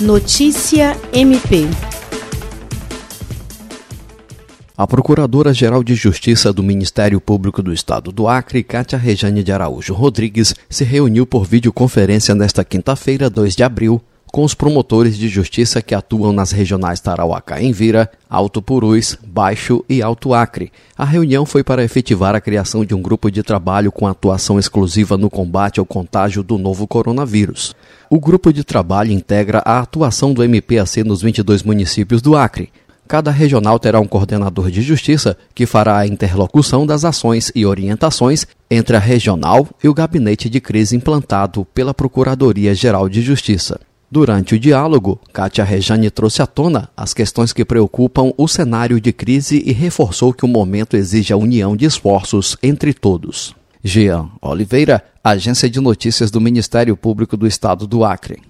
Notícia MP. A Procuradora-Geral de Justiça do Ministério Público do Estado do Acre, Cátia Rejane de Araújo Rodrigues, se reuniu por videoconferência nesta quinta-feira, 2 de abril, com os promotores de justiça que atuam nas regionais Tarauacá em Vira, Alto Purus, Baixo e Alto Acre. A reunião foi para efetivar a criação de um grupo de trabalho com atuação exclusiva no combate ao contágio do novo coronavírus. O grupo de trabalho integra a atuação do MPAC nos 22 municípios do Acre. Cada regional terá um coordenador de justiça que fará a interlocução das ações e orientações entre a regional e o gabinete de crise implantado pela Procuradoria-Geral de Justiça. Durante o diálogo, Kátia Rejane trouxe à tona as questões que preocupam o cenário de crise e reforçou que o momento exige a união de esforços entre todos. Jean Oliveira, Agência de Notícias do Ministério Público do Estado do Acre.